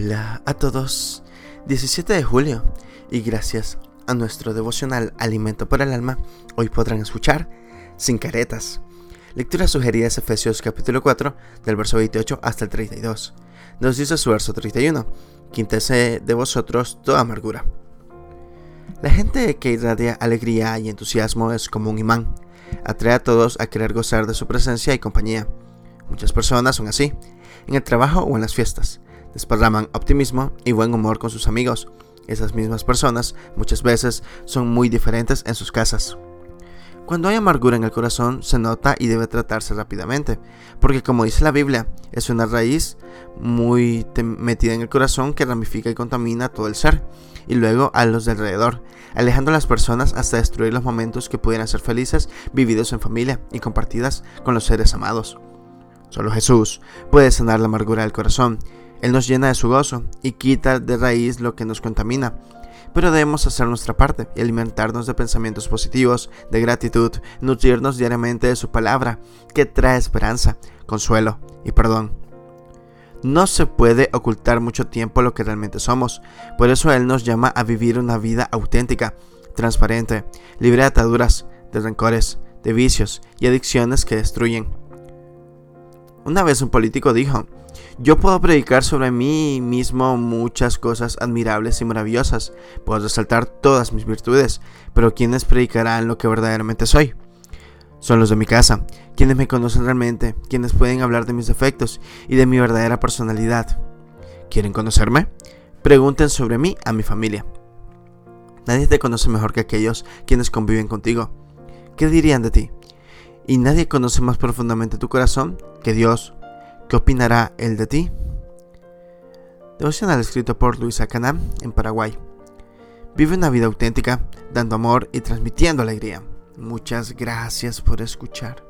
Hola a todos. 17 de julio y gracias a nuestro devocional Alimento por el Alma, hoy podrán escuchar Sin caretas. Lectura sugerida es Efesios capítulo 4 del verso 28 hasta el 32. Nos dice su verso 31, quintese de vosotros toda amargura. La gente que irradia alegría y entusiasmo es como un imán. Atrae a todos a querer gozar de su presencia y compañía. Muchas personas son así, en el trabajo o en las fiestas desparraman optimismo y buen humor con sus amigos. Esas mismas personas muchas veces son muy diferentes en sus casas. Cuando hay amargura en el corazón se nota y debe tratarse rápidamente, porque como dice la Biblia, es una raíz muy metida en el corazón que ramifica y contamina todo el ser, y luego a los de alrededor, alejando a las personas hasta destruir los momentos que pudieran ser felices vividos en familia y compartidas con los seres amados. Solo Jesús puede sanar la amargura del corazón él nos llena de su gozo y quita de raíz lo que nos contamina. Pero debemos hacer nuestra parte y alimentarnos de pensamientos positivos, de gratitud, nutrirnos diariamente de su palabra, que trae esperanza, consuelo y perdón. No se puede ocultar mucho tiempo lo que realmente somos, por eso Él nos llama a vivir una vida auténtica, transparente, libre de ataduras, de rencores, de vicios y adicciones que destruyen. Una vez un político dijo, yo puedo predicar sobre mí mismo muchas cosas admirables y maravillosas, puedo resaltar todas mis virtudes, pero ¿quiénes predicarán lo que verdaderamente soy? Son los de mi casa, quienes me conocen realmente, quienes pueden hablar de mis defectos y de mi verdadera personalidad. ¿Quieren conocerme? Pregunten sobre mí a mi familia. Nadie te conoce mejor que aquellos quienes conviven contigo. ¿Qué dirían de ti? Y nadie conoce más profundamente tu corazón que Dios ¿Qué opinará él de ti? Devocional escrito por Luisa Caná en Paraguay. Vive una vida auténtica, dando amor y transmitiendo alegría. Muchas gracias por escuchar.